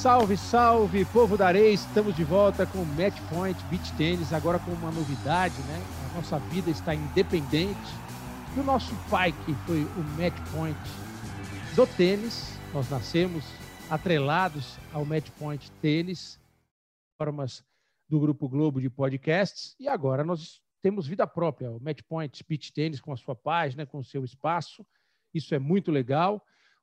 Salve, salve, povo da areia! Estamos de volta com o Match Point Beach Tennis, agora com uma novidade, né? A nossa vida está independente do nosso pai, que foi o Match Point do tênis. Nós nascemos atrelados ao Match Point Tênis, formas do Grupo Globo de podcasts, e agora nós temos vida própria, o Match Point Beach Tennis com a sua página, com o seu espaço. Isso é muito legal.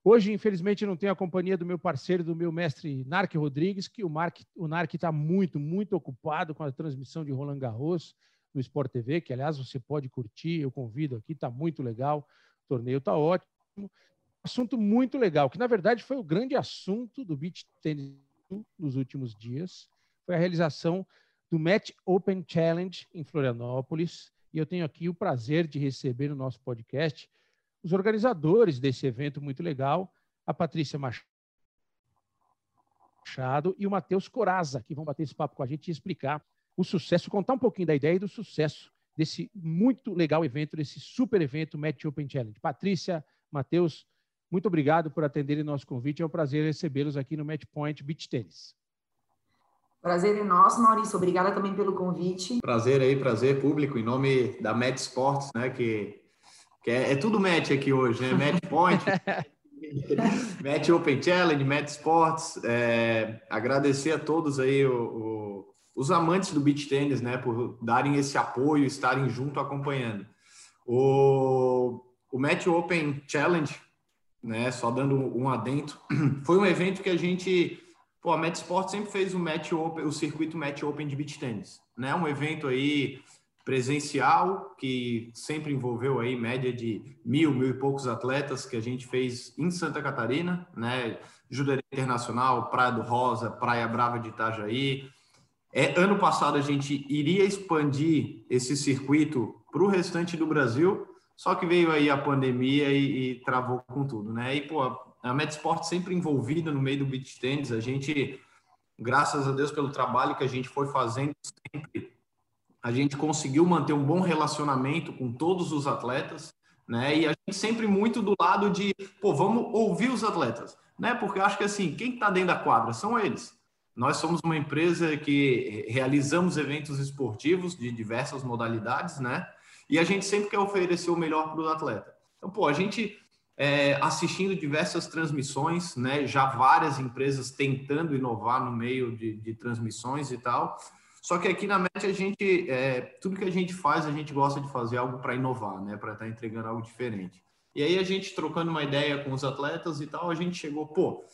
Hoje, infelizmente, não tenho a companhia do meu parceiro, do meu mestre Narc Rodrigues, que o, Mark, o Narc está muito, muito ocupado com a transmissão de Roland Garros no Sport TV, que, aliás, você pode curtir, eu convido aqui, está muito legal, o torneio está ótimo. Assunto muito legal, que, na verdade, foi o grande assunto do beach tennis nos últimos dias, foi a realização do Match Open Challenge em Florianópolis, e eu tenho aqui o prazer de receber no nosso podcast os organizadores desse evento muito legal, a Patrícia Machado e o Matheus Coraza, que vão bater esse papo com a gente e explicar o sucesso, contar um pouquinho da ideia e do sucesso desse muito legal evento, desse super evento Match Open Challenge. Patrícia, Matheus, muito obrigado por atenderem nosso convite. É um prazer recebê-los aqui no Match Point Beach Tennis. Prazer é nosso, Maurício. Obrigada também pelo convite. Prazer aí, prazer público, em nome da Match Sports, né, que que é, é tudo match aqui hoje, né? Match Point, Match Open Challenge, Match Sports. É, agradecer a todos aí o, o, os amantes do beach tennis, né, por darem esse apoio, estarem junto acompanhando. O, o Match Open Challenge, né, só dando um adentro, foi um evento que a gente, pô, a Match Sports sempre fez o Match Open, o circuito Match Open de beach tennis, né? Um evento aí presencial, que sempre envolveu aí média de mil, mil e poucos atletas que a gente fez em Santa Catarina, né? Judaria Internacional, Praia do Rosa, Praia Brava de Itajaí. É, ano passado a gente iria expandir esse circuito para o restante do Brasil, só que veio aí a pandemia e, e travou com tudo, né? E, pô, a Medsport sempre envolvida no meio do beach tennis, a gente, graças a Deus pelo trabalho que a gente foi fazendo sempre a gente conseguiu manter um bom relacionamento com todos os atletas, né? E a gente sempre muito do lado de, pô, vamos ouvir os atletas, né? Porque acho que assim, quem está dentro da quadra são eles. Nós somos uma empresa que realizamos eventos esportivos de diversas modalidades, né? E a gente sempre quer oferecer o melhor para o atleta. Então, pô, a gente é, assistindo diversas transmissões, né? Já várias empresas tentando inovar no meio de, de transmissões e tal. Só que aqui na MET a gente, é, tudo que a gente faz, a gente gosta de fazer algo para inovar, né? Para estar tá entregando algo diferente. E aí a gente trocando uma ideia com os atletas e tal, a gente chegou, pô,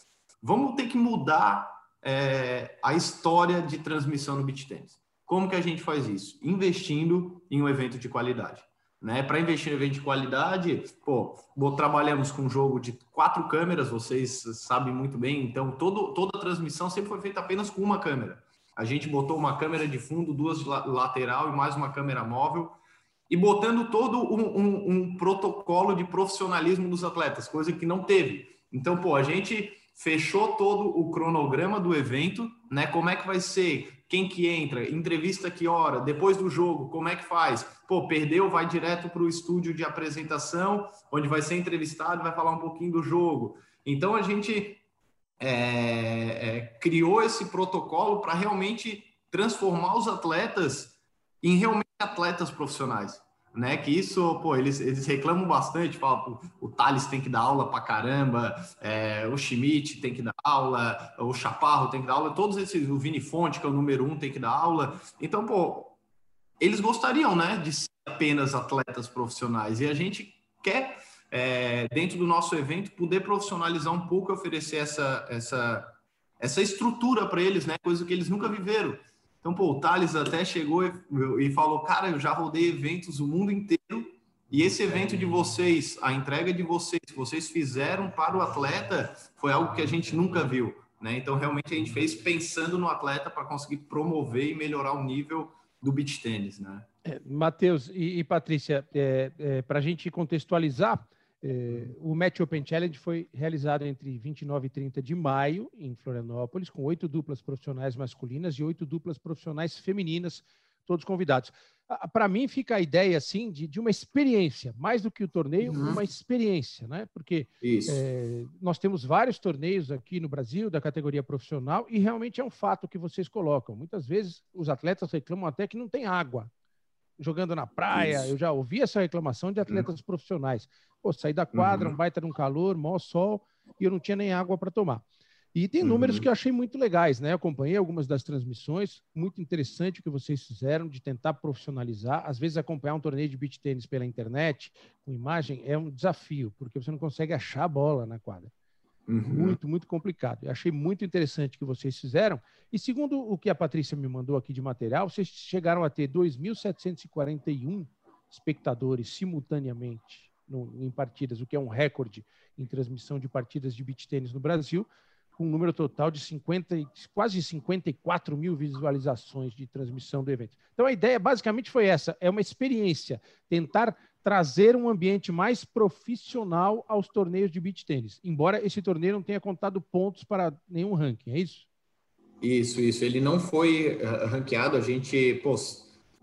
vamos ter que mudar é, a história de transmissão no beach tennis. Como que a gente faz isso? Investindo em um evento de qualidade. Né? Para investir em evento de qualidade, pô, trabalhamos com um jogo de quatro câmeras, vocês sabem muito bem, então todo, toda a transmissão sempre foi feita apenas com uma câmera. A gente botou uma câmera de fundo, duas lateral e mais uma câmera móvel, e botando todo um, um, um protocolo de profissionalismo dos atletas, coisa que não teve. Então, pô, a gente fechou todo o cronograma do evento, né? Como é que vai ser? Quem que entra? Entrevista que hora? Depois do jogo, como é que faz? Pô, perdeu, vai direto para o estúdio de apresentação, onde vai ser entrevistado, vai falar um pouquinho do jogo. Então a gente é, é, criou esse protocolo para realmente transformar os atletas em realmente atletas profissionais. Né, que isso, pô, eles, eles reclamam bastante, falam, o Thales tem que dar aula para caramba, é, o Schmidt tem que dar aula, o Chaparro tem que dar aula, todos esses, o Vini Fonte, que é o número um, tem que dar aula. Então, pô, eles gostariam, né, de ser apenas atletas profissionais, e a gente quer é, dentro do nosso evento, poder profissionalizar um pouco e oferecer essa, essa, essa estrutura para eles, né? Coisa que eles nunca viveram. Então, pô, o Thales até chegou e, e falou, cara, eu já rodei eventos o mundo inteiro e esse evento de vocês, a entrega de vocês, que vocês fizeram para o atleta, foi algo que a gente nunca viu. Né? Então, realmente, a gente fez pensando no atleta para conseguir promover e melhorar o nível do beach tênis. Né? É, Matheus e, e Patrícia, é, é, para a gente contextualizar, é, o Match Open Challenge foi realizado entre 29 e 30 de maio, em Florianópolis, com oito duplas profissionais masculinas e oito duplas profissionais femininas, todos convidados. para mim fica a ideia assim de, de uma experiência, mais do que o torneio, uhum. uma experiência, né? Porque é, nós temos vários torneios aqui no Brasil da categoria profissional e realmente é um fato que vocês colocam. Muitas vezes os atletas reclamam até que não tem água jogando na praia. Isso. Eu já ouvi essa reclamação de atletas uhum. profissionais. Pô, saí da quadra, uhum. um baita num calor, maior sol e eu não tinha nem água para tomar. E tem números uhum. que eu achei muito legais, né? Eu acompanhei algumas das transmissões, muito interessante o que vocês fizeram de tentar profissionalizar. Às vezes, acompanhar um torneio de beach tênis pela internet, com imagem, é um desafio, porque você não consegue achar a bola na quadra. Uhum. Muito, muito complicado. Eu achei muito interessante o que vocês fizeram. E segundo o que a Patrícia me mandou aqui de material, vocês chegaram a ter 2.741 espectadores simultaneamente no, em partidas, o que é um recorde em transmissão de partidas de beach tênis no Brasil com um número total de 50, quase 54 mil visualizações de transmissão do evento. Então, a ideia basicamente foi essa: é uma experiência, tentar trazer um ambiente mais profissional aos torneios de beach tênis, embora esse torneio não tenha contado pontos para nenhum ranking, é isso? Isso, isso. Ele não foi uh, ranqueado, a gente, pô,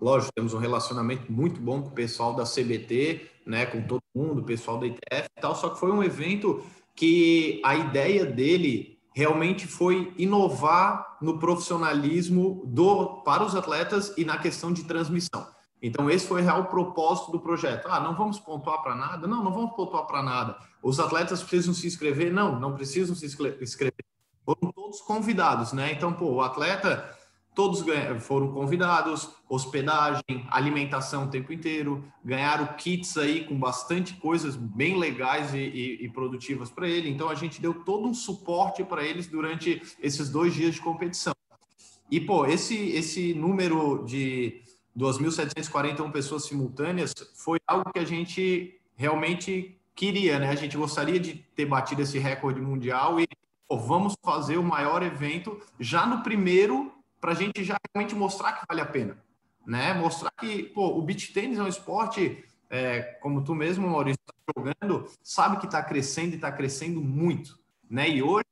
lógico, temos um relacionamento muito bom com o pessoal da CBT, né, com todo mundo, o pessoal da ITF e tal, só que foi um evento que a ideia dele realmente foi inovar no profissionalismo do para os atletas e na questão de transmissão. Então, esse foi o real propósito do projeto. Ah, não vamos pontuar para nada? Não, não vamos pontuar para nada. Os atletas precisam se inscrever? Não, não precisam se inscrever. Foram todos convidados, né? Então, pô, o atleta Todos foram convidados, hospedagem, alimentação o tempo inteiro, ganharam kits aí com bastante coisas bem legais e, e, e produtivas para ele. Então a gente deu todo um suporte para eles durante esses dois dias de competição. E pô, esse esse número de 2.741 pessoas simultâneas foi algo que a gente realmente queria, né? A gente gostaria de ter batido esse recorde mundial e pô, vamos fazer o maior evento já no primeiro para a gente já realmente mostrar que vale a pena, né? Mostrar que pô, o beach tênis é um esporte, é, como tu mesmo, Maurício, está jogando, sabe que está crescendo e está crescendo muito, né? E hoje,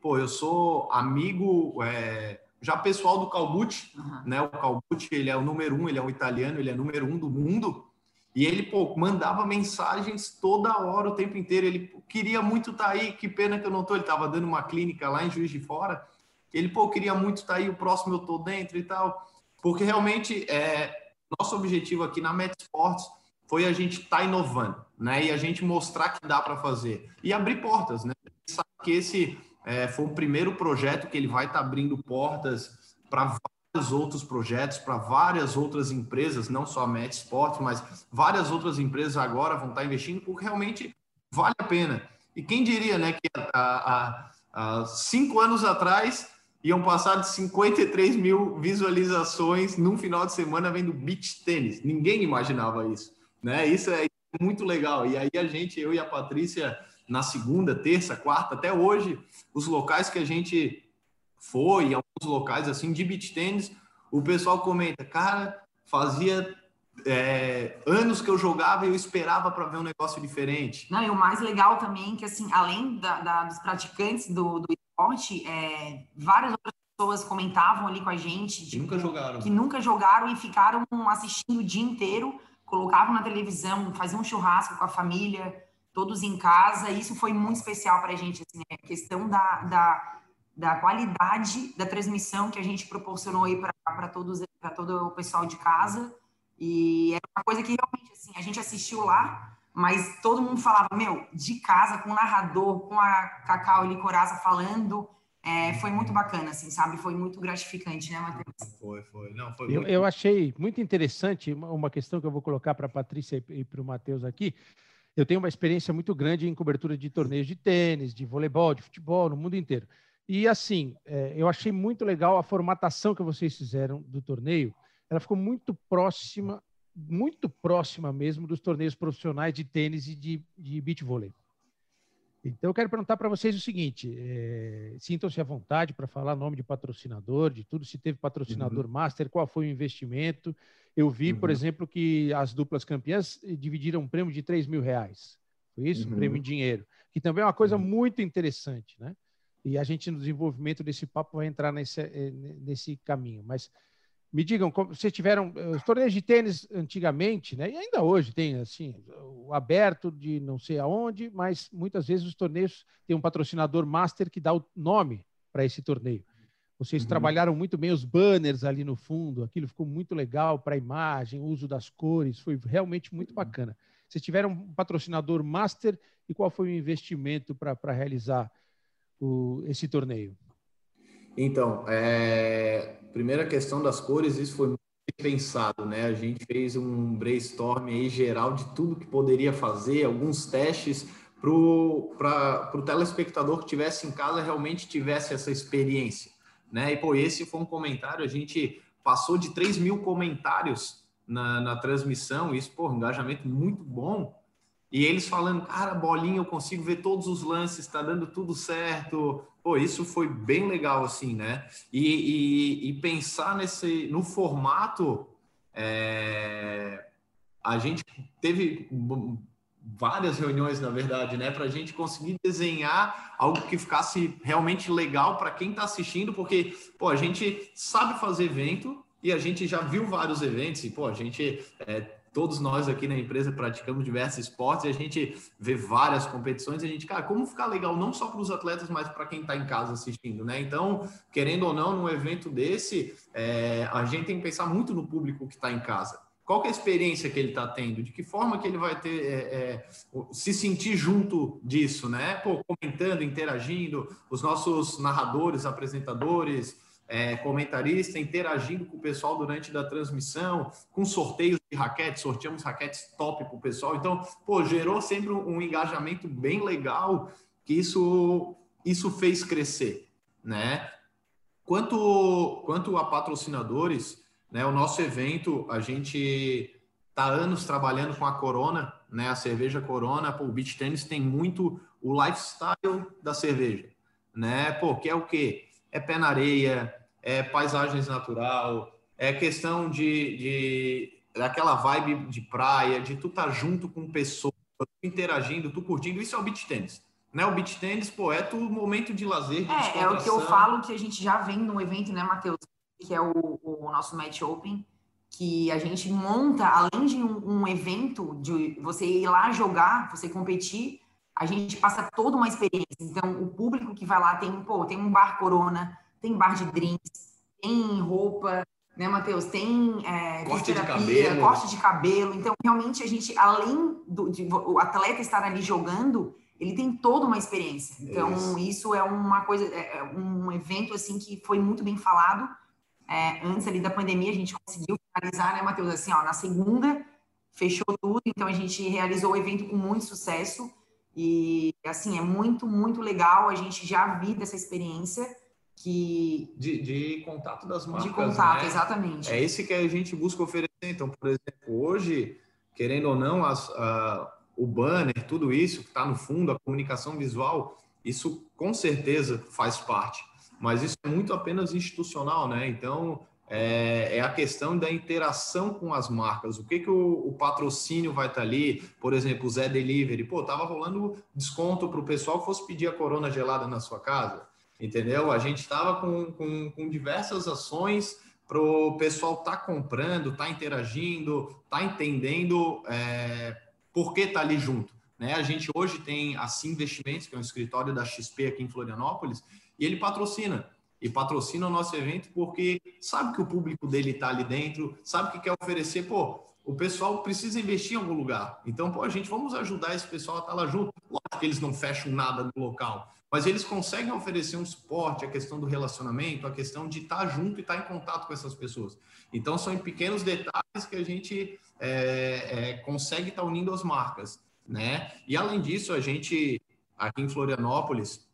pô, eu sou amigo é, já pessoal do Calbucci, uhum. né? O Calbucci, ele é o número um, ele é um italiano, ele é número um do mundo. E ele, pô, mandava mensagens toda hora, o tempo inteiro. Ele queria muito estar tá aí, que pena que eu não tô. Ele estava dando uma clínica lá em Juiz de Fora. Ele, pô, queria muito estar tá aí, o próximo eu tô dentro e tal. Porque realmente, é, nosso objetivo aqui na Met Sports foi a gente estar tá inovando, né? E a gente mostrar que dá para fazer. E abrir portas, né? Sabe que esse é, foi o primeiro projeto que ele vai estar tá abrindo portas para vários outros projetos, para várias outras empresas, não só a Met Sports, mas várias outras empresas agora vão estar tá investindo, porque realmente vale a pena. E quem diria, né, que há, há, há cinco anos atrás iam passar de 53 mil visualizações num final de semana vendo beach tênis. Ninguém imaginava isso, né? Isso é muito legal. E aí a gente, eu e a Patrícia, na segunda, terça, quarta, até hoje, os locais que a gente foi, alguns locais assim de beach tênis, o pessoal comenta, cara, fazia é, anos que eu jogava e eu esperava para ver um negócio diferente. Não, e o mais legal também é que, assim, além da, da, dos praticantes do, do esporte, é, várias outras pessoas comentavam ali com a gente. Que tipo, nunca jogaram. Que nunca jogaram e ficaram assistindo o dia inteiro, colocavam na televisão, faziam um churrasco com a família, todos em casa. E isso foi muito especial para a gente, assim, né? a questão da, da, da qualidade da transmissão que a gente proporcionou aí para todos, para todo o pessoal de casa. E era uma coisa que realmente, assim, a gente assistiu lá, mas todo mundo falava, meu, de casa, com o narrador, com a Cacau e Licoraza falando, é, foi muito bacana, assim, sabe? Foi muito gratificante, né, Matheus? Foi, foi. Não, foi eu, eu achei muito interessante uma, uma questão que eu vou colocar para a Patrícia e para o Matheus aqui. Eu tenho uma experiência muito grande em cobertura de torneios de tênis, de voleibol, de futebol, no mundo inteiro. E, assim, é, eu achei muito legal a formatação que vocês fizeram do torneio. Ela ficou muito próxima muito próxima mesmo dos torneios profissionais de tênis e de, de beach vôlei. Então, eu quero perguntar para vocês o seguinte: é, sintam-se à vontade para falar nome de patrocinador, de tudo, se teve patrocinador uhum. master, qual foi o investimento. Eu vi, uhum. por exemplo, que as duplas campeãs dividiram um prêmio de 3 mil reais. Foi isso? Uhum. Um prêmio em dinheiro. Que também é uma coisa uhum. muito interessante, né? E a gente, no desenvolvimento desse papo, vai entrar nesse, eh, nesse caminho. Mas Me digam, vocês tiveram os torneios de tênis antigamente, né? E ainda hoje tem assim, o aberto de não sei aonde, mas muitas vezes os torneios têm um patrocinador master que dá o nome para esse torneio. Vocês uhum. trabalharam muito bem os banners ali no fundo, aquilo ficou muito legal para a imagem, o uso das cores, foi realmente muito uhum. bacana. Vocês tiveram um patrocinador master e qual foi o investimento para realizar o, esse torneio? Então, é, primeira questão das cores, isso foi muito pensado, né? A gente fez um brainstorm aí geral de tudo que poderia fazer, alguns testes para o telespectador que tivesse em casa realmente tivesse essa experiência, né? E, pô, esse foi um comentário, a gente passou de 3 mil comentários na, na transmissão, isso, pô, um engajamento muito bom, e eles falando, cara, bolinha, eu consigo ver todos os lances, está dando tudo certo. Pô, isso foi bem legal, assim, né? E, e, e pensar nesse, no formato, é, a gente teve várias reuniões, na verdade, né, para a gente conseguir desenhar algo que ficasse realmente legal para quem está assistindo, porque, pô, a gente sabe fazer evento e a gente já viu vários eventos e, pô, a gente é, todos nós aqui na empresa praticamos diversos esportes e a gente vê várias competições. E a gente, cara, como ficar legal não só para os atletas, mas para quem está em casa assistindo, né? Então, querendo ou não, num evento desse, é, a gente tem que pensar muito no público que está em casa. Qual é a experiência que ele está tendo? De que forma que ele vai ter é, é, se sentir junto disso, né? Pô, comentando, interagindo, os nossos narradores, apresentadores, é, comentarista, interagindo com o pessoal durante da transmissão, com sorteios de raquetes, sorteamos raquetes top para o pessoal. Então, pô, gerou sempre um, um, engajamento bem legal que isso, isso fez crescer, né? Quanto, quanto a patrocinadores, né, o nosso evento, a gente tá anos trabalhando com a Corona, né, a cerveja Corona, pô, o beach tennis tem muito o lifestyle da cerveja, né? Pô, que é o quê? É pé na areia, é paisagens natural, é questão de, de daquela vibe de praia, de tu estar tá junto com pessoas, interagindo, tu curtindo. Isso é o beach tennis. Né? O beach tennis, pô, é tu momento de lazer, de É, é o que eu falo que a gente já vem no evento, né, Matheus? Que é o, o nosso Match Open, que a gente monta, além de um, um evento, de você ir lá jogar, você competir, a gente passa toda uma experiência. Então, o público que vai lá tem, pô, tem um bar Corona, tem bar de drinks, tem roupa, né, Matheus? Tem é, corte de cabelo. corte de cabelo. Então, realmente, a gente, além do de, o atleta estar ali jogando, ele tem toda uma experiência. Então, isso, isso é uma coisa, é, é um evento, assim, que foi muito bem falado. É, antes ali da pandemia, a gente conseguiu finalizar, né, Matheus? Assim, ó, na segunda, fechou tudo. Então, a gente realizou o evento com muito sucesso. E, assim, é muito, muito legal. A gente já vive essa experiência que... De, de contato das marcas, De contato, né? exatamente. É esse que a gente busca oferecer. Então, por exemplo, hoje, querendo ou não, as, a, o banner, tudo isso que está no fundo, a comunicação visual, isso com certeza faz parte. Mas isso é muito apenas institucional, né? Então, é, é, a questão da interação com as marcas. O que, que o, o patrocínio vai estar tá ali? Por exemplo, o Zé Delivery. Pô, tava rolando desconto para o pessoal que fosse pedir a corona gelada na sua casa. Entendeu? A gente estava com, com, com, diversas ações para o pessoal estar tá comprando, tá interagindo, tá entendendo é, por que está ali junto. Né? A gente hoje tem a Sim Investimentos, que é um escritório da XP aqui em Florianópolis, e ele patrocina e patrocina o nosso evento porque sabe que o público dele está ali dentro, sabe que quer oferecer, pô, o pessoal precisa investir em algum lugar. Então, pô, a gente vamos ajudar esse pessoal a estar tá lá junto. Lógico que eles não fecham nada no local, mas eles conseguem oferecer um suporte, a questão do relacionamento, a questão de estar tá junto e estar tá em contato com essas pessoas. Então, são em pequenos detalhes que a gente é, é, consegue estar unindo as marcas, né? E além disso, a gente aqui em Florianópolis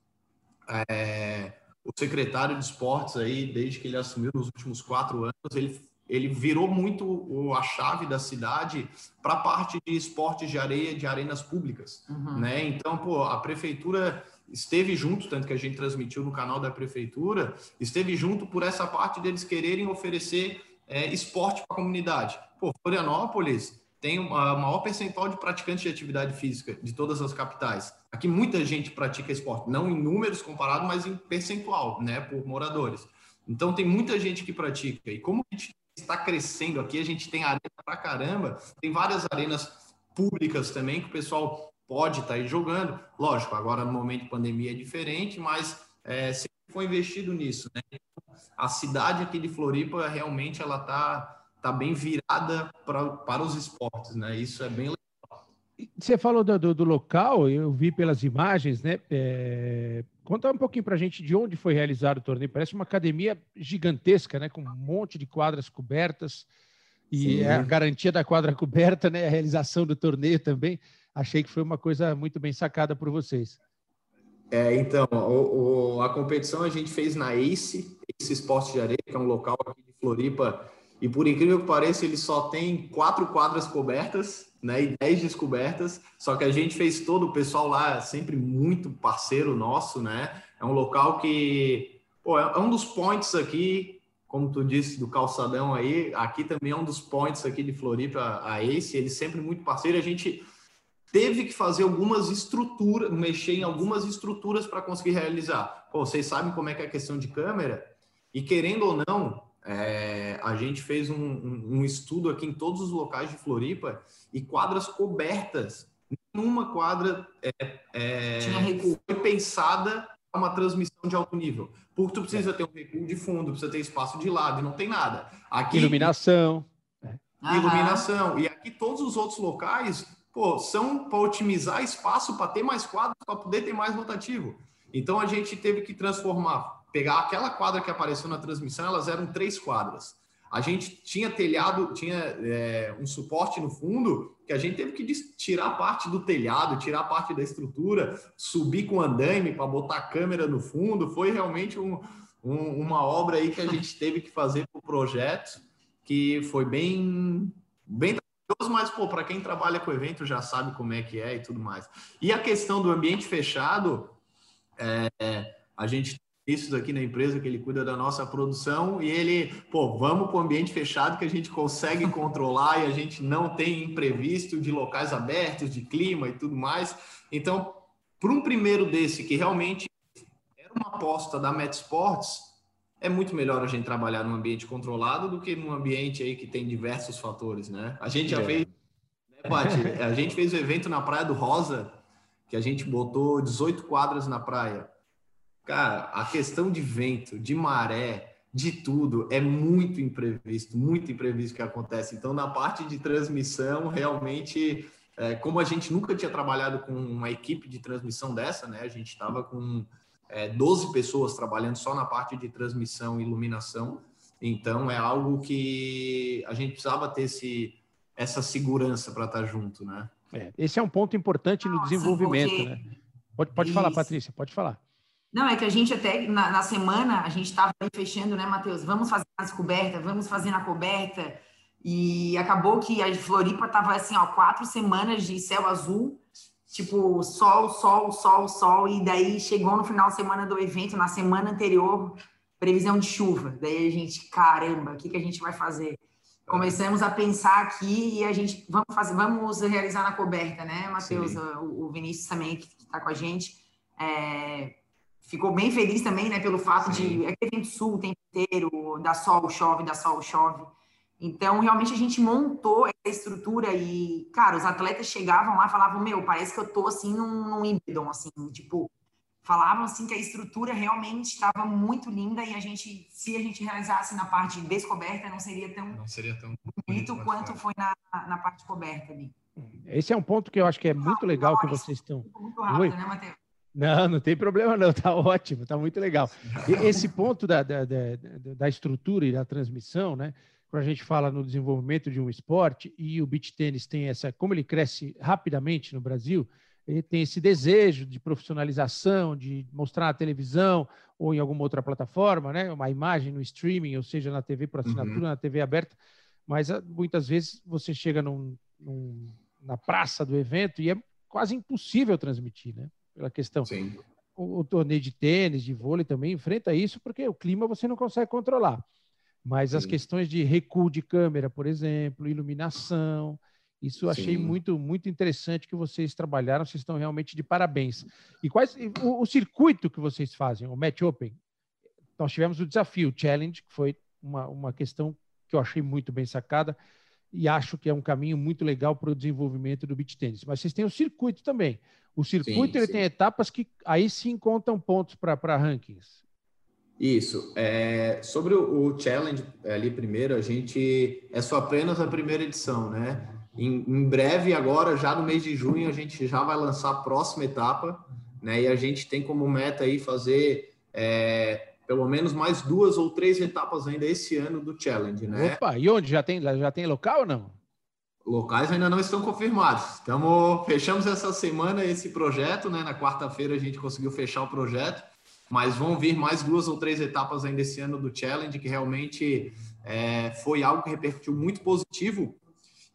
é, o secretário de esportes aí, desde que ele assumiu nos últimos quatro anos, ele, ele virou muito a chave da cidade para a parte de esportes de areia, de arenas públicas, uhum. né? Então, pô, a prefeitura esteve junto, tanto que a gente transmitiu no canal da prefeitura, esteve junto por essa parte deles quererem oferecer é, esporte para a comunidade. Pô, Florianópolis tem o maior percentual de praticantes de atividade física de todas as capitais. Aqui muita gente pratica esporte, não em números comparados, mas em percentual, né, por moradores. Então tem muita gente que pratica. E como a gente está crescendo aqui, a gente tem arena pra caramba, tem várias arenas públicas também que o pessoal pode estar tá aí jogando. Lógico, agora no momento de pandemia é diferente, mas é, sempre foi investido nisso, né? A cidade aqui de Floripa realmente ela tá tá bem virada pra, para os esportes, né? Isso é bem legal. Você falou do, do, do, local, eu vi pelas imagens, né? É... Conta um pouquinho para a gente de onde foi realizado o torneio. Parece uma academia gigantesca, né? Com um monte de quadras cobertas e é a garantia da quadra coberta, né? A realização do torneio também. Achei que foi uma coisa muito bem sacada por vocês. É, então, o, o, a competição a gente fez na ACE, ACE Esporte de Areia, que é um local aqui de Floripa, e por incrível que pareça, ele só tem quatro quadras cobertas, né, e 10 descobertas, só que a gente fez todo, o pessoal lá sempre muito parceiro nosso, né, é um local que, pô, é um dos points aqui, como tu disse, do calçadão aí, aqui também é um dos points aqui de Floripa, a Ace, ele sempre muito parceiro, a gente teve que fazer algumas estruturas, mexer em algumas estruturas para conseguir realizar. Pô, vocês sabem como é que é a questão de câmera? E querendo ou não, é, a gente fez um, um, um, estudo aqui em todos os locais de Floripa e quadras cobertas. Nenhuma quadra é, é, foi pensada para uma transmissão de alto nível. Porque tu precisa ter um recuo de fundo, precisa ter espaço de lado e não tem nada. Aqui, iluminação. Iluminação. E aqui todos os outros locais pô, são para otimizar espaço para ter mais quadros, para poder ter mais rotativo. Então a gente teve que transformar pegar aquela quadra que apareceu na transmissão, elas eram três quadras. A gente tinha telhado, tinha é, um suporte no fundo que a gente teve que tirar parte do telhado, tirar parte da estrutura, subir com andaime para botar a câmera no fundo. Foi realmente um, um, uma obra aí que a gente teve que fazer para o projeto, que foi bem, bem mas pô, para quem trabalha com evento já sabe como é que é e tudo mais. E a questão do ambiente fechado, é, a gente isso aqui na empresa que ele cuida da nossa produção e ele, pô, vamos para o ambiente fechado que a gente consegue controlar e a gente não tem imprevisto de locais abertos, de clima e tudo mais. Então, para um primeiro desse que realmente era uma aposta da Met Sports, é muito melhor a gente trabalhar num ambiente controlado do que num ambiente aí que tem diversos fatores, né? A gente já é. fez, né, Paty? A gente fez o um evento na Praia do Rosa, que a gente botou 18 quadras na praia Cara, a questão de vento, de maré, de tudo é muito imprevisto, muito imprevisto que acontece. Então, na parte de transmissão, realmente, é, como a gente nunca tinha trabalhado com uma equipe de transmissão dessa, né? A gente estava com é, 12 pessoas trabalhando só na parte de transmissão e iluminação. Então, é algo que a gente precisava ter esse, essa segurança para estar tá junto, né? É, esse é um ponto importante no desenvolvimento, porque... né? Pode, pode falar, Patrícia, pode falar. Não, é que a gente até, na, na semana, a gente estava fechando, né, Matheus? Vamos fazer na descoberta, vamos fazer na coberta. E acabou que a Floripa estava assim, ó, quatro semanas de céu azul, tipo, sol, sol, sol, sol. E daí chegou no final de semana do evento, na semana anterior, previsão de chuva. Daí a gente, caramba, o que, que a gente vai fazer? Começamos a pensar aqui e a gente, vamos fazer, vamos realizar na coberta, né, Matheus? O, o Vinícius também, que está com a gente. É, ficou bem feliz também, né, pelo fato Sim. de é evento sul o tempo inteiro, dá sol, chove, dá sol, chove. Então, realmente a gente montou essa estrutura e, cara, os atletas chegavam lá e falavam, meu, parece que eu tô assim num, num Wimbledon, assim, tipo, falavam assim que a estrutura realmente estava muito linda e a gente, se a gente realizasse na parte descoberta, não seria tão, não seria tão bonito quanto foi na, na parte coberta ali. Esse é um ponto que eu acho que é muito legal que vocês estão. Muito rápido, Oi? né, Matheus? Não, não tem problema não, tá ótimo, tá muito legal. Esse ponto da, da, da, da, estrutura e da transmissão, né? Quando a gente fala no desenvolvimento de um esporte e o beach tênis tem essa, como ele cresce rapidamente no Brasil, ele tem esse desejo de profissionalização, de mostrar na televisão ou em alguma outra plataforma, né? Uma imagem no streaming, ou seja, na TV por assinatura, uhum. na TV aberta. Mas ah, muitas vezes você chega num, num, na praça do evento e é quase impossível transmitir, né? Pela questão. Sim. O, o, torneio de tênis, de vôlei também enfrenta isso, porque o clima você não consegue controlar. Mas Sim. as questões de recuo de câmera, por exemplo, iluminação, isso eu achei muito, muito interessante que vocês trabalharam, vocês estão realmente de parabéns. E quais o, o circuito que vocês fazem, o Match Open? Nós tivemos o desafio, o Challenge, que foi uma, uma questão que eu achei muito bem sacada e acho que é um caminho muito legal para o desenvolvimento do beach tênis. Mas vocês têm o circuito também. O circuito sim, ele sim. tem etapas que aí sim contam pontos para rankings. Isso. É, sobre o, o, challenge ali primeiro, a gente é só apenas a primeira edição, né? Em, em, breve, agora, já no mês de junho, a gente já vai lançar a próxima etapa, né? E a gente tem como meta aí fazer é, pelo menos mais duas ou três etapas ainda esse ano do challenge, né? Opa, e onde já tem já tem local ou não? Locais ainda não estão confirmados. Estamos fechamos essa semana esse projeto, né? Na quarta-feira a gente conseguiu fechar o projeto, mas vão vir mais duas ou três etapas ainda esse ano do challenge que realmente é, foi algo que repercutiu muito positivo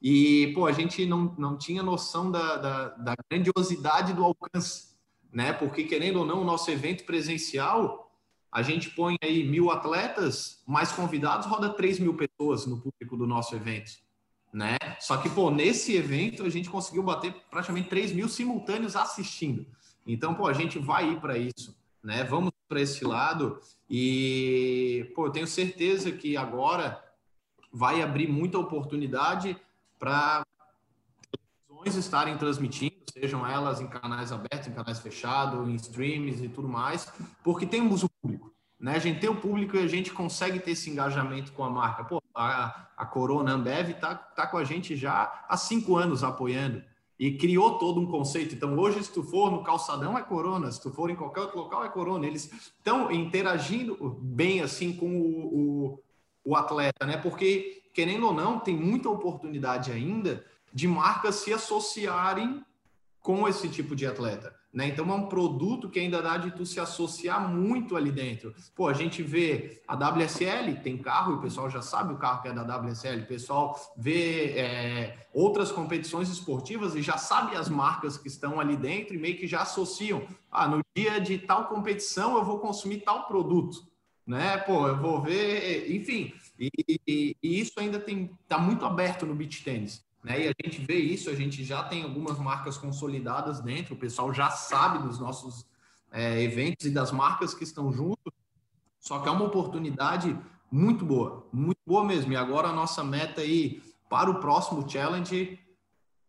e, pô, a gente não, não tinha noção da, da, da grandiosidade do alcance, né? Porque, querendo ou não, o nosso evento presencial, a gente põe aí mil atletas, mais convidados, roda 3 mil pessoas no público do nosso evento, né? Só que, pô, nesse evento a gente conseguiu bater praticamente 3 mil simultâneos assistindo. Então, pô, a gente vai ir para isso, né? Vamos para esse lado e, pô, eu tenho certeza que agora vai abrir muita oportunidade para televisões estarem transmitindo, sejam elas em canais abertos, em canais fechados, em streams e tudo mais, porque temos o público. Né? A gente tem o público e a gente consegue ter esse engajamento com a marca. Pô, a, a Corona Ambev está tá com a gente já há cinco anos apoiando e criou todo um conceito. Então, hoje, se tu for no calçadão, é Corona, se tu for em qualquer outro local, é Corona. Eles estão interagindo bem assim com o, o, o atleta, né? Porque querendo ou não, tem muita oportunidade ainda de marcas se associarem com esse tipo de atleta. Né? Então é um produto que ainda dá de tu se associar muito ali dentro. Pô, a gente vê a WSL, tem carro, e o pessoal já sabe o carro que é da WSL, o pessoal vê é, outras competições esportivas e já sabe as marcas que estão ali dentro e meio que já associam. Ah, no dia de tal competição eu vou consumir tal produto. Né? Pô, eu vou ver, enfim, e, e, e isso ainda está muito aberto no beach tênis. Né? E a gente vê isso, a gente já tem algumas marcas consolidadas dentro, o pessoal já sabe dos nossos é, eventos e das marcas que estão juntos, só que é uma oportunidade muito boa, muito boa mesmo. E agora a nossa meta aí para o próximo challenge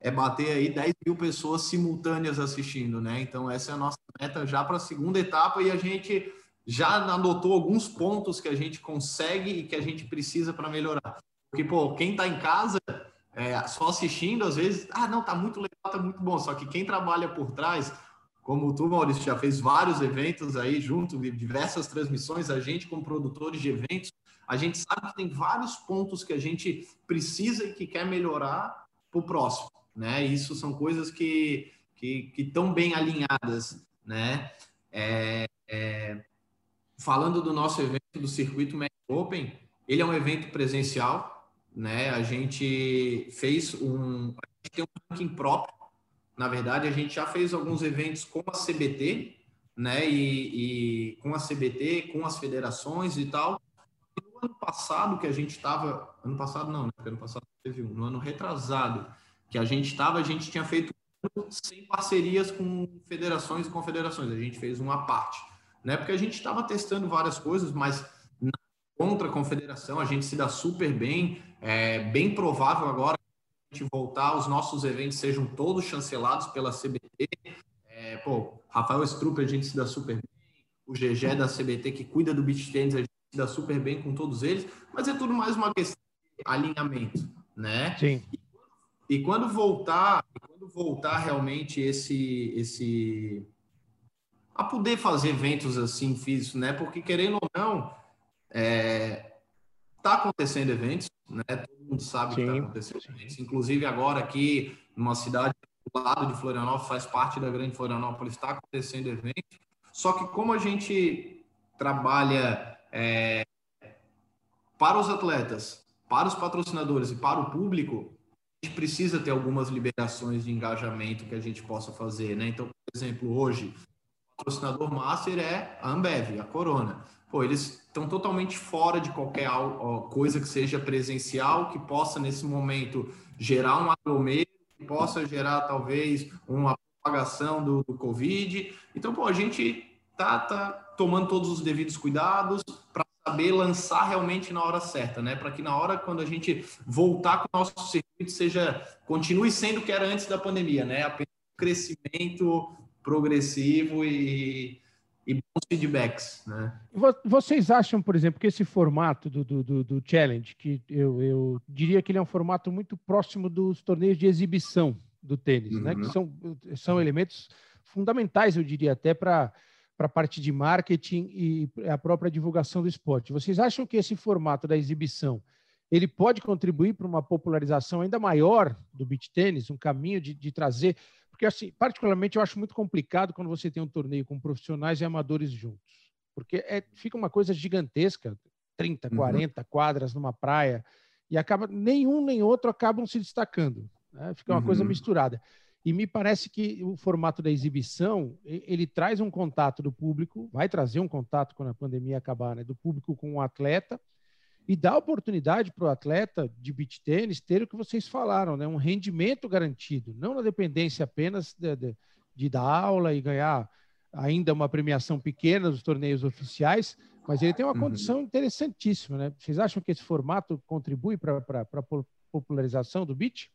é bater aí 10 mil pessoas simultâneas assistindo, né? Então essa é a nossa meta já para a segunda etapa e a gente já anotou alguns pontos que a gente consegue e que a gente precisa para melhorar. Porque, pô, quem está em casa é, só assistindo, às vezes, ah, não, tá muito legal, tá muito bom. Só que quem trabalha por trás, como tu, Maurício, já fez vários eventos aí junto, diversas transmissões, a gente, como produtores de eventos, a gente sabe que tem vários pontos que a gente precisa e que quer melhorar para o próximo, né? Isso são coisas que que estão bem alinhadas, né? É, é, falando do nosso evento do Circuito Mac Open, ele é um evento presencial, né? A gente fez um, gente tem um ranking próprio. Na verdade, a gente já fez alguns eventos com a CBT, né? E, e com a CBT, com as federações e tal. E no ano passado que a gente estava, ano passado não, né? Ano passado teve um, no ano retrasado que a gente estava, a gente tinha feito sem parcerias com federações e confederações. A gente fez uma parte né? Porque a gente estava testando várias coisas, mas contra a confederação a gente se dá super bem. É bem provável agora a gente voltar, os nossos eventos sejam todos chancelados pela CBT. É, pô, Rafael Strupp a gente se dá super bem. O GG da CBT que cuida do beach tennis a gente se dá super bem com todos eles. Mas é tudo mais uma questão de alinhamento, né? Sim. E, e quando voltar, quando voltar realmente esse esse a poder fazer eventos assim físicos, né? Porque querendo ou não, é, tá acontecendo eventos, né? Todo mundo sabe sim, que tá acontecendo sim. eventos. Inclusive agora aqui numa cidade do lado de Florianópolis, faz parte da grande Florianópolis, está acontecendo evento. Só que como a gente trabalha é, para os atletas, para os patrocinadores e para o público, a gente precisa ter algumas liberações de engajamento que a gente possa fazer, né? Então, por exemplo, hoje patrocinador master é a Ambev, a Corona. Pô, eles estão totalmente fora de qualquer coisa que seja presencial, que possa, nesse momento, gerar um aglomero, que possa gerar, talvez, uma propagação do, do Covid. Então, pô, a gente tá, tá tomando todos os devidos cuidados para saber lançar realmente na hora certa, né? Para que na hora quando a gente voltar com o nosso circuito seja continue sendo o que era antes da pandemia, né? Apenas um crescimento progressivo e, e bons feedbacks, né? Vocês acham, por exemplo, que esse formato do, do, do challenge, que eu, eu diria que ele é um formato muito próximo dos torneios de exibição do tênis, uhum. né? Que uhum. são, são elementos fundamentais, eu diria até para para a parte de marketing e a própria divulgação do esporte. Vocês acham que esse formato da exibição ele pode contribuir para uma popularização ainda maior do beach tênis, um caminho de, de trazer porque, assim, particularmente, eu acho muito complicado quando você tem um torneio com profissionais e amadores juntos. Porque é, fica uma coisa gigantesca 30, 40 uhum. quadras numa praia e acaba nenhum nem outro acabam se destacando. Né? Fica uma uhum. coisa misturada. E me parece que o formato da exibição ele traz um contato do público, vai trazer um contato quando a pandemia acabar, né? do público com o atleta e dá oportunidade para o atleta de beach tênis ter o que vocês falaram, né? um rendimento garantido, não na dependência apenas de, de, de dar aula e ganhar ainda uma premiação pequena dos torneios oficiais, mas ele tem uma uhum. condição interessantíssima. Né? Vocês acham que esse formato contribui para a popularização do beach?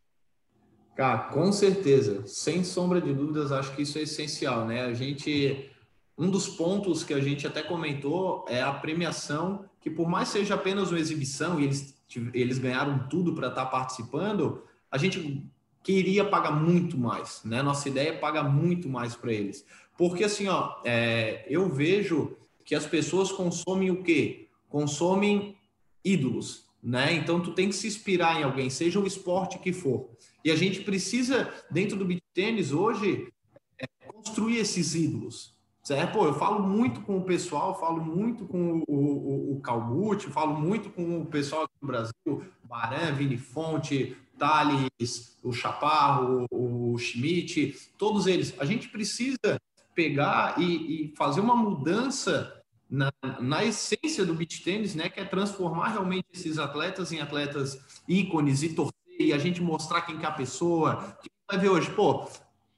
Cara, com certeza, sem sombra de dúvidas, acho que isso é essencial, né? A gente um dos pontos que a gente até comentou é a premiação, que por mais seja apenas uma exibição e eles, eles ganharam tudo para estar tá participando, a gente queria pagar muito mais, né? Nossa ideia é pagar muito mais para eles. Porque assim, ó, é, eu vejo que as pessoas consomem o quê? Consomem ídolos, né? Então tu tem que se inspirar em alguém, seja o esporte que for. E a gente precisa, dentro do beat tênis hoje, é, construir esses ídolos, Certo? Pô, eu falo muito com o pessoal, falo muito com o, o, o Calbucci, falo muito com o pessoal do Brasil, Baran, Vini Fonte, Thales, o Chaparro, o, o Schmidt, todos eles. A gente precisa pegar e, e fazer uma mudança na, na, essência do beach tênis, né, que é transformar realmente esses atletas em atletas ícones e torcer e a gente mostrar quem que é a pessoa. Que vai ver hoje, pô,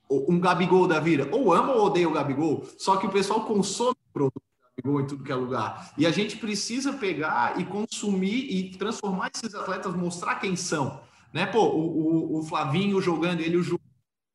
um Gabigol da vida, ou ama ou odeia o Gabigol, só que o pessoal consome o produto do Gabigol em tudo que é lugar. E a gente precisa pegar e consumir e transformar esses atletas, mostrar quem são. Né? Pô, o, o, o Flavinho jogando, ele o Ju...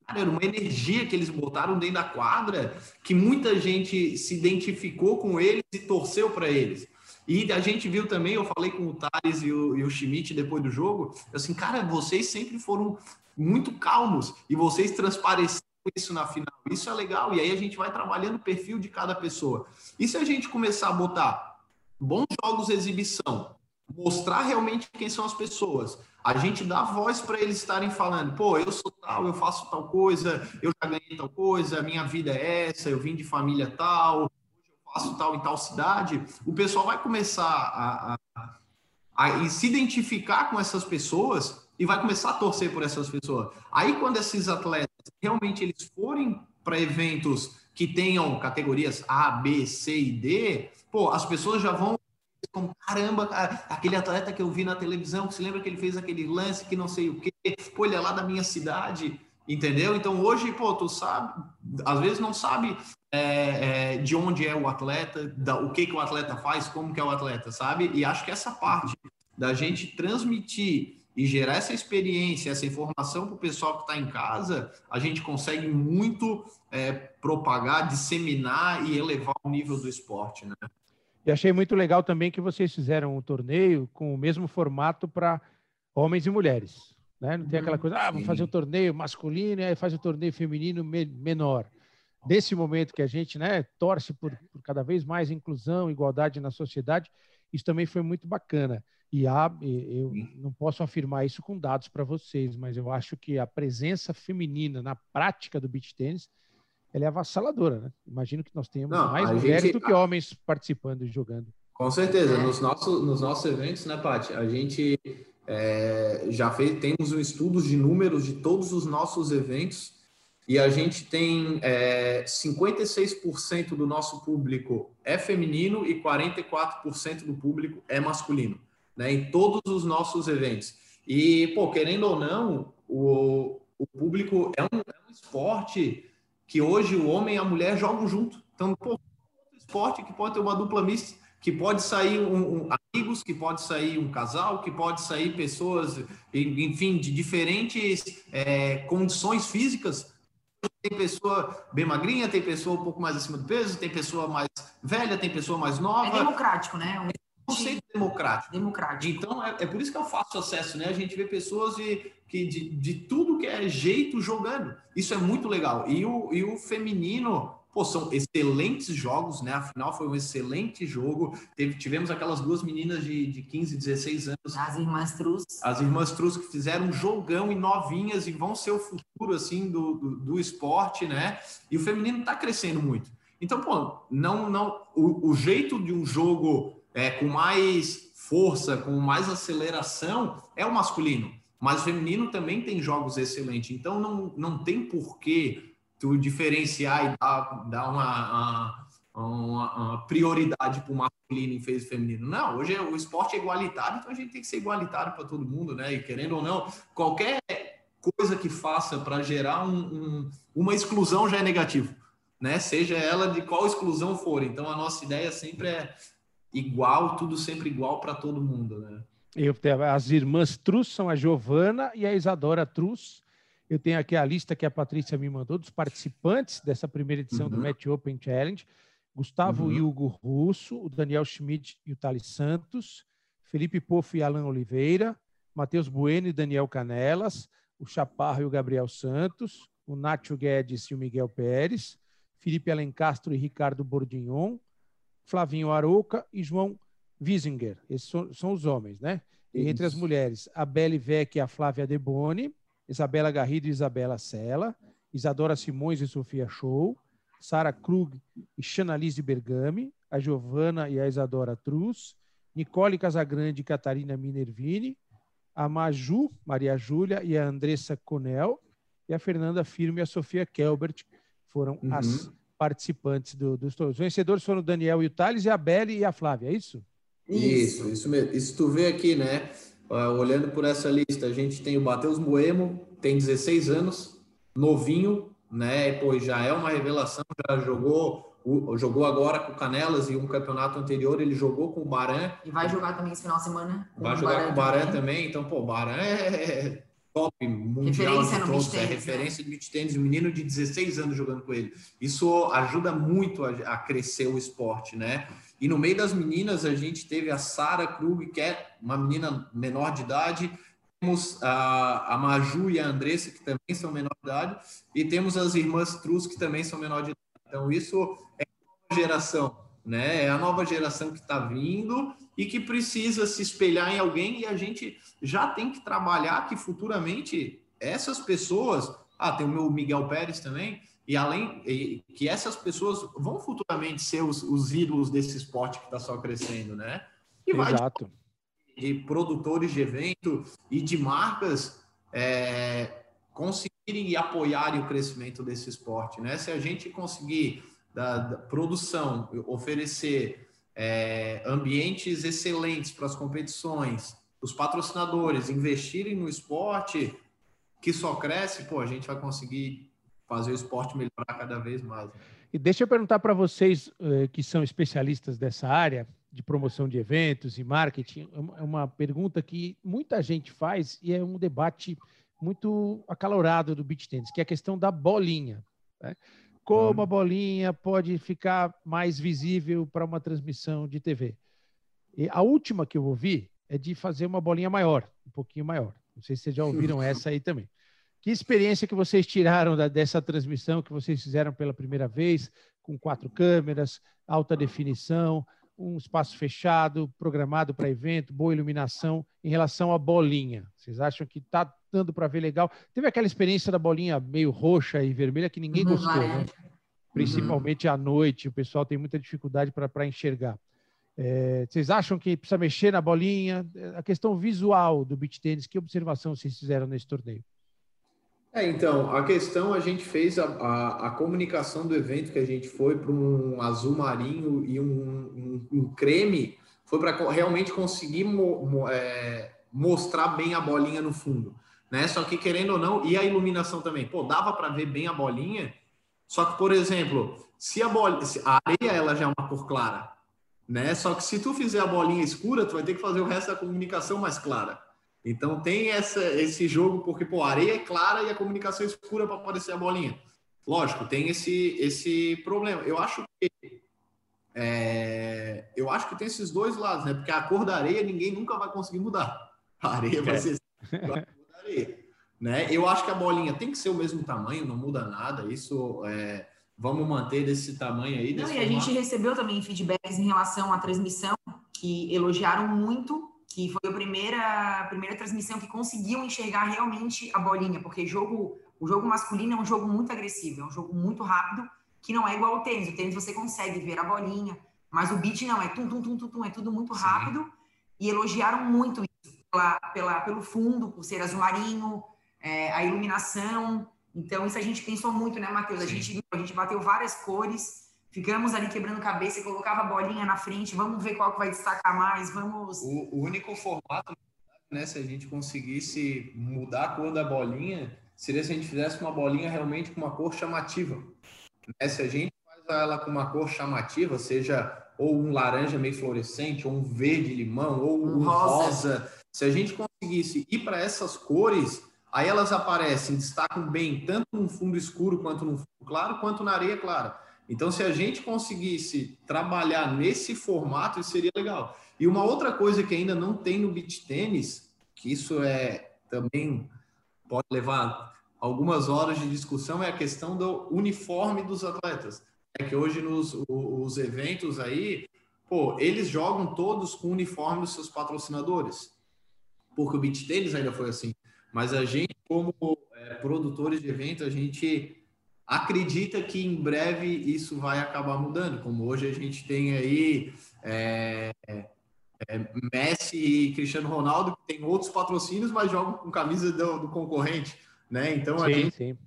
Cara, era uma energia que eles botaram dentro da quadra que muita gente se identificou com eles e torceu para eles. E a gente viu também, eu falei com o Thales e o, e o Schmidt depois do jogo, assim, cara, vocês sempre foram muito calmos e vocês transpareceram isso na final. Isso é legal. E aí a gente vai trabalhando o perfil de cada pessoa. E se a gente começar a botar bons jogos exibição, mostrar realmente quem são as pessoas, a gente dá voz para eles estarem falando, pô, eu sou tal, eu faço tal coisa, eu já ganhei tal coisa, minha vida é essa, eu vim de família tal, faço tal em tal cidade. O pessoal vai começar a, a, a se identificar com essas pessoas e vai começar a torcer por essas pessoas. Aí, quando esses atletas realmente eles forem para eventos que tenham categorias A, B, C e D, pô, as pessoas já vão como caramba, aquele atleta que eu vi na televisão, que se lembra que ele fez aquele lance que não sei o quê, pô, ele é lá da minha cidade, entendeu? Então hoje, pô, tu sabe, às vezes não sabe é, é, de onde é o atleta, da, o que que o atleta faz, como que é o atleta, sabe? E acho que essa parte da gente transmitir e gerar essa experiência, essa informação para o pessoal que está em casa, a gente consegue muito é, propagar, disseminar e elevar o nível do esporte, né? E achei muito legal também que vocês fizeram um torneio com o mesmo formato para homens e mulheres. Né? Não tem aquela coisa, ah, vamos fazer um torneio masculino e aí faz o um torneio feminino menor. Nesse momento que a gente né, torce por, por cada vez mais inclusão, igualdade na sociedade, isso também foi muito bacana. E há, eu não posso afirmar isso com dados para vocês, mas eu acho que a presença feminina na prática do beach tênis ela é avassaladora, né? Imagino que nós tenhamos não, mais mulheres gente... do que homens participando e jogando. Com certeza. Nos nossos, nos nossos eventos, né, Paty? A gente é, já fez, temos um estudo de números de todos os nossos eventos e a gente tem é, 56% do nosso público é feminino e 44% do público é masculino né, em todos os nossos eventos. E, pô, querendo ou não, o, o público é um, é um esporte que hoje o homem e a mulher jogam junto. Então, pô, esporte que pode ter uma dupla mista que pode sair um, um, amigos, que pode sair um casal, que pode sair pessoas, enfim, de diferentes é, condições físicas. Tem pessoa bem magrinha, tem pessoa um pouco mais acima do peso, tem pessoa mais velha, tem pessoa mais nova. É democrático, né? É conceito democrático. Democrático. Então, é, é, por isso que eu faço acesso, né? A gente vê pessoas de, que, de, de tudo que é jeito jogando. Isso é muito legal. E o, e o feminino, Pô, são excelentes jogos, né? Afinal, foi um excelente jogo. Teve, tivemos aquelas duas meninas de, de 15, 16 anos. As irmãs Trus. As irmãs Trus que fizeram um jogão e novinhas e vão ser o futuro, assim, do, do, do esporte, né? E o feminino está crescendo muito. Então, pô, não, não, o, o jeito de um jogo é, com mais força, com mais aceleração, é o masculino. Mas o feminino também tem jogos excelentes. Então, não, não tem porquê tu diferenciar e dar, dar uma, uma, uma prioridade para o masculino em vez do feminino. Não, hoje é, o esporte é igualitário, então a gente tem que ser igualitário para todo mundo, né? E querendo ou não, qualquer coisa que faça para gerar um, um, uma exclusão já é negativo, né? Seja ela de qual exclusão for. Então a nossa ideia sempre é igual, tudo sempre igual para todo mundo, né? Eu, as irmãs Trus são a Giovana e a Isadora Trus. Eu tenho aqui a lista que a Patrícia me mandou dos participantes dessa primeira edição uhum. do Match Open Challenge. Gustavo uhum. Hugo Russo, o Daniel Schmidt e o Thales Santos, Felipe Poffo e Alan Oliveira, Matheus Bueno e Daniel Canelas, o Chaparro e o Gabriel Santos, o Nacho Guedes e o Miguel Pérez, Felipe Alencastro e Ricardo Bordignon, Flavinho Arouca e João Wiesinger. Esses são, são os homens, né? E entre as mulheres, a Belle Vec e a Flávia Deboni, Isabela Garrido e Isabela Sela, Isadora Simões e Sofia Show, Sara Krug e Chanalise Bergami, a Giovana e a Isadora Truz, Nicole Casagrande e Catarina Minervini, a Maju, Maria Júlia e a Andressa Conel, e a Fernanda Firme e a Sofia Kelbert foram uhum. as participantes do, dos Os vencedores foram o Daniel e o Thales, e a Belle e a Flávia, é isso? Isso, isso mesmo. Isso tu vê aqui, né? Uh, olhando por essa lista, a gente tem o Matheus Moemo, tem 16 anos, novinho, né? Pois já é uma revelação, já jogou, jogou agora com o Canelas e um campeonato anterior ele jogou com o Baran. E vai jogar também esse final de semana. Vai jogar Baran com o Baran também. também. Então, pô, o Baran é top mundial referência de todos, é referência né? de beach tennis, um menino de 16 anos jogando com ele. Isso ajuda muito a, a crescer o esporte, né? E no meio das meninas, a gente teve a Sara Krug, que é uma menina menor de idade, temos a, a Maju e a Andressa, que também são menor de idade, e temos as irmãs Trus, que também são menor de idade. Então, isso é a nova geração, né? É a nova geração que está vindo e que precisa se espelhar em alguém, e a gente já tem que trabalhar que futuramente essas pessoas. Ah, tem o meu Miguel Pérez também, e além e, que essas pessoas vão futuramente ser os, os ídolos desse esporte que está só crescendo, né? E Exato. De, de, produtores de evento e de marcas é, conseguirem e apoiarem o crescimento desse esporte, né? Se a gente conseguir da, da produção oferecer é, ambientes excelentes para as competições, os patrocinadores investirem no esporte que só cresce, pô, a gente vai conseguir fazer o esporte melhorar cada vez mais. E deixa eu perguntar para vocês eh, que são especialistas dessa área de promoção de eventos e marketing, é uma pergunta que muita gente faz e é um debate muito acalorado do beach tennis, que é a questão da bolinha. Né? Como a bolinha pode ficar mais visível para uma transmissão de TV? E a última que eu ouvi é de fazer uma bolinha maior, um pouquinho maior. Não sei se vocês já ouviram essa aí também. Que experiência que vocês tiraram da, dessa transmissão que vocês fizeram pela primeira vez, com quatro câmeras, alta definição, um espaço fechado, programado para evento, boa iluminação, em relação à bolinha? Vocês acham que está dando para ver legal? Teve aquela experiência da bolinha meio roxa e vermelha que ninguém uhum, gostou, né? Principalmente uhum. à noite, o pessoal tem muita dificuldade para enxergar. É, vocês acham que precisa mexer na bolinha? A questão visual do beach tênis, que observação vocês fizeram nesse torneio? É, então, a questão, a gente fez a, a, a comunicação do evento que a gente foi para um azul marinho e um, um, um creme, foi para realmente conseguir mo, mo, é, mostrar bem a bolinha no fundo, né? Só que querendo ou não, e a iluminação também, pô, dava para ver bem a bolinha, só que, por exemplo, se a, bola, se a areia ela já é uma cor clara, né? Só que se tu fizer a bolinha escura, tu vai ter que fazer o resto da comunicação mais clara. Então tem essa, esse jogo, porque pô, a areia é clara e a comunicação é escura para aparecer a bolinha. Lógico, tem esse, esse problema. Eu acho que é, eu acho que tem esses dois lados, né? Porque a cor da areia ninguém nunca vai conseguir mudar. A areia vai é. ser né? Eu acho que a bolinha tem que ser o mesmo tamanho, não muda nada. Isso é, vamos manter desse tamanho aí. Não, e a gente recebeu também feedbacks em relação à transmissão que elogiaram muito que foi a primeira, a primeira transmissão que conseguiu enxergar realmente a bolinha, porque jogo, o jogo masculino é um jogo muito agressivo, é um jogo muito rápido, que não é igual ao tênis. O tênis você consegue ver a bolinha, mas o beat não, é tum, tum, tum, tum, tum é tudo muito rápido. Sim. E elogiaram muito isso, pela, pela, pelo fundo, por ser azul marinho, é, a iluminação. Então, isso a gente pensou muito, né, Matheus? A gente, a gente bateu várias cores Ficamos ali quebrando cabeça e colocava a bolinha na frente, vamos ver qual que vai destacar mais, vamos... O, o único formato, né, se a gente conseguisse mudar a cor da bolinha, seria se a gente fizesse uma bolinha realmente com uma cor chamativa. Né? Se a gente faz ela com uma cor chamativa, seja ou um laranja meio fluorescente, ou um verde limão, ou um rosa. rosa. Se a gente conseguisse ir para essas cores, aí elas aparecem, destacam bem tanto no fundo escuro quanto no fundo claro, quanto na areia clara. Então, se a gente conseguisse trabalhar nesse formato, isso seria legal. E uma outra coisa que ainda não tem no beach tênis, que isso é também pode levar algumas horas de discussão, é a questão do uniforme dos atletas. É que hoje nos os eventos aí, pô, eles jogam todos com o uniforme dos seus patrocinadores. Porque o beach tênis ainda foi assim. Mas a gente, como é, produtores de evento, a gente acredita que em breve isso vai acabar mudando, como hoje a gente tem aí é, é, Messi e Cristiano Ronaldo, que tem outros patrocínios, mas jogam com camisa do, do concorrente, né? Então a, sim, gente, sim.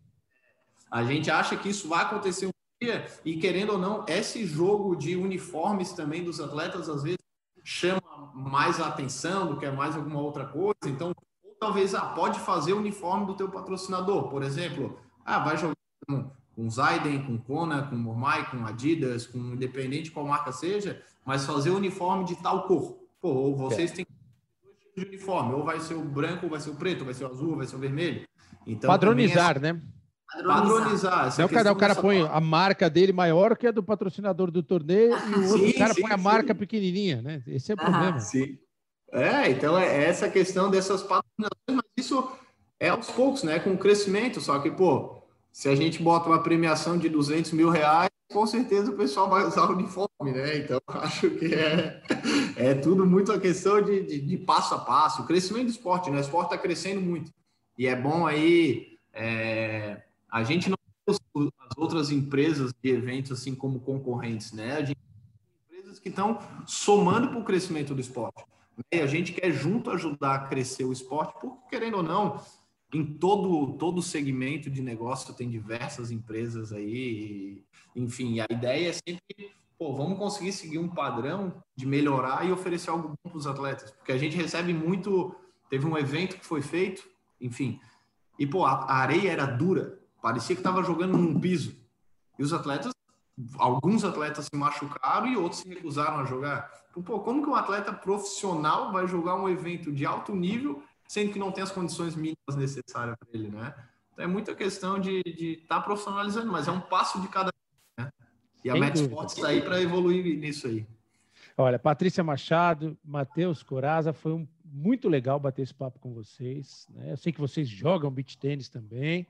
a gente acha que isso vai acontecer um dia, e querendo ou não, esse jogo de uniformes também dos atletas, às vezes, chama mais a atenção do que é mais alguma outra coisa, então, ou talvez, ah, pode fazer o uniforme do teu patrocinador, por exemplo, ah, vai jogar com, com Zaiden, com Kona, com Mormai, com Adidas, com independente qual marca seja, mas fazer o uniforme de tal cor. Pô, vocês é. têm dois tipos de uniforme, ou vai ser o branco, ou vai ser o preto, ou vai ser o azul, ou vai ser o vermelho. Então, Padronizar, né? Padronizar. Então, o cara, o cara põe a marca dele maior que a do patrocinador do torneio e o outro sim, cara sim, põe a marca pequenininha, né? Esse é o problema. Sim. É, então é essa questão dessas patronizações, mas isso é aos poucos, né? Com o crescimento, só que, pô, se a gente bota uma premiação de 200 mil reais, com certeza o pessoal vai usar o uniforme, né? Então, acho que é, é tudo muito a questão de, de, de passo a passo. O crescimento do esporte, né? O esporte está crescendo muito. E é bom aí é, a gente não as outras empresas de eventos assim como concorrentes, né? A gente tem empresas que estão somando para o crescimento do esporte. Né? E a gente quer junto ajudar a crescer o esporte, porque, querendo ou não, em todo todo segmento de negócio tem diversas empresas aí, enfim, a ideia é sempre, pô, vamos conseguir seguir um padrão de melhorar e oferecer algo bom para os atletas, porque a gente recebe muito, teve um evento que foi feito, enfim, e pô, a areia era dura, parecia que estava jogando num piso. E os atletas, alguns atletas se machucaram e outros se recusaram a jogar. Pô, como que um atleta profissional vai jogar um evento de alto nível sendo que não tem as condições mínimas necessárias para ele, né? Então é muita questão de estar tá profissionalizando, mas é um passo de cada vez, né? E a Match Sports está aí para evoluir nisso aí. Olha, Patrícia Machado, Matheus Coraza, foi um, muito legal bater esse papo com vocês. Né? Eu sei que vocês jogam beach tênis também.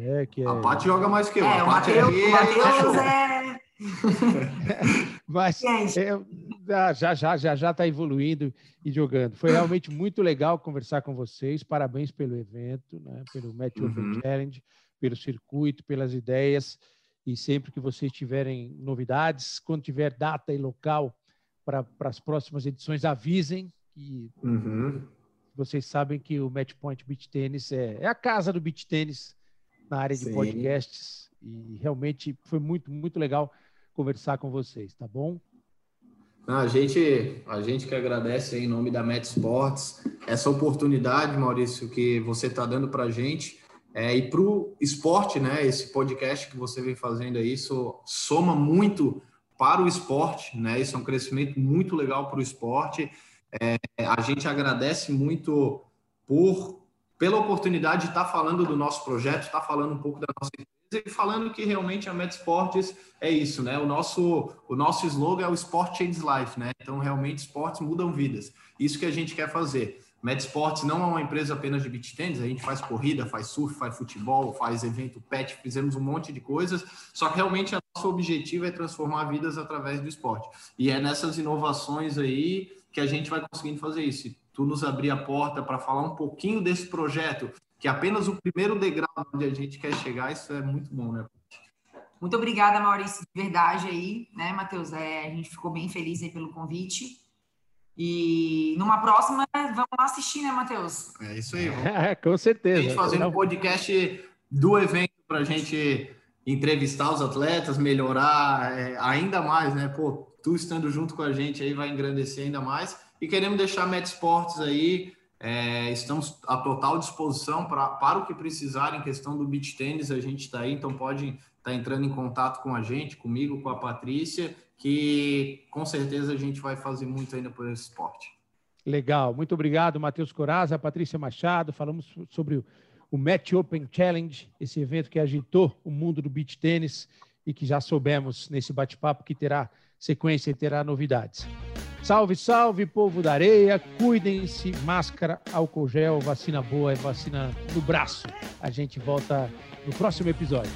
É, que é... A Paty joga mais que eu. É, a Paty é, é... Mas é, já, já, já, já está evoluindo e jogando. Foi realmente muito legal conversar com vocês. Parabéns pelo evento, né? pelo Match uhum. Open Challenge, pelo circuito, pelas ideias. E sempre que vocês tiverem novidades, quando tiver data e local para as próximas edições, avisem. E uhum. vocês sabem que o Match Point Beach Tennis é, é a casa do beach tênis na área de Sim. podcasts. E realmente foi muito, muito legal conversar com vocês, tá bom? A gente, a gente que agradece em nome da Met Sports essa oportunidade, Maurício, que você está dando para a gente. É, e para o esporte, né? Esse podcast que você vem fazendo aí, isso soma muito para o esporte, né? Isso é um crescimento muito legal para o esporte. É, a gente agradece muito por pela oportunidade de estar falando do nosso projeto, estar falando um pouco da nossa empresa e falando que realmente a Med Sports é isso, né? O nosso o nosso slogan é o Sport Changes Life, né? Então realmente esportes mudam vidas. Isso que a gente quer fazer. Med Sports não é uma empresa apenas de beach tennis, a gente faz corrida, faz surf, faz futebol, faz evento pet, fizemos um monte de coisas, só que realmente o nosso objetivo é transformar vidas através do esporte. E é nessas inovações aí que a gente vai conseguindo fazer isso. Tu nos abrir a porta para falar um pouquinho desse projeto, que é apenas o primeiro degrau onde a gente quer chegar, isso é muito bom, né? Muito obrigada, Maurício, de verdade aí, né, Matheus? É, a gente ficou bem feliz aí pelo convite. E numa próxima, vamos lá assistir, né, Matheus? É isso aí. É, com certeza. A gente fazendo um podcast do evento para a gente entrevistar os atletas, melhorar é, ainda mais, né? Pô, tu estando junto com a gente aí vai engrandecer ainda mais. E queremos deixar a Met Sports aí, é, estamos à total disposição pra, para o que precisar em questão do beach tênis, a gente está aí, então pode estar tá entrando em contato com a gente, comigo, com a Patrícia, que com certeza a gente vai fazer muito ainda por esse esporte. Legal, muito obrigado, Matheus Coraza, Patrícia Machado. Falamos sobre o Match Open Challenge, esse evento que agitou o mundo do beach tênis e que já soubemos nesse bate-papo que terá sequência e terá novidades. Salve, salve, povo da areia. Cuidem-se, máscara, álcool gel, vacina boa é vacina no braço. A gente volta no próximo episódio.